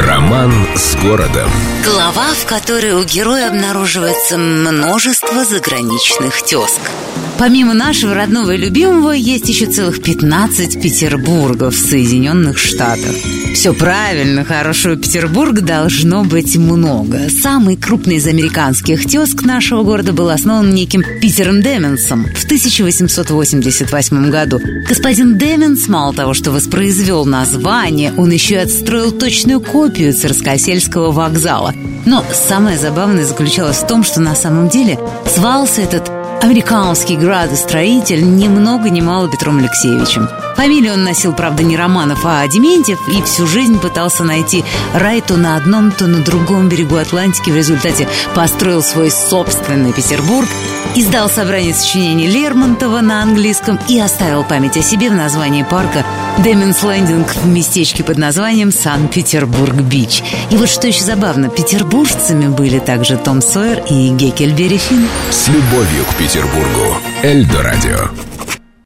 Роман с городом. Глава, в которой у героя обнаруживается множество заграничных тезк. Помимо нашего родного и любимого, есть еще целых 15 Петербургов в Соединенных Штатах. Все правильно, хорошего Петербурга должно быть много. Самый крупный из американских тезк нашего города был основан неким Питером Деменсом в 1888 году. Господин Деменс мало того, что воспроизвел название, он еще и отстроил точную копию Царскосельского вокзала. Но самое забавное заключалось в том, что на самом деле звался этот Американский градостроитель ни много ни мало Петром Алексеевичем. Фамилию он носил, правда, не Романов, а Дементьев, и всю жизнь пытался найти рай то на одном, то на другом берегу Атлантики. В результате построил свой собственный Петербург, издал собрание сочинений Лермонтова на английском и оставил память о себе в названии парка Demens Landing в местечке под названием Сан-Петербург-Бич. И вот что еще забавно, петербуржцами были также Том Сойер и Геккельбери Финн. С любовью к Петербургу. Эльдо радио.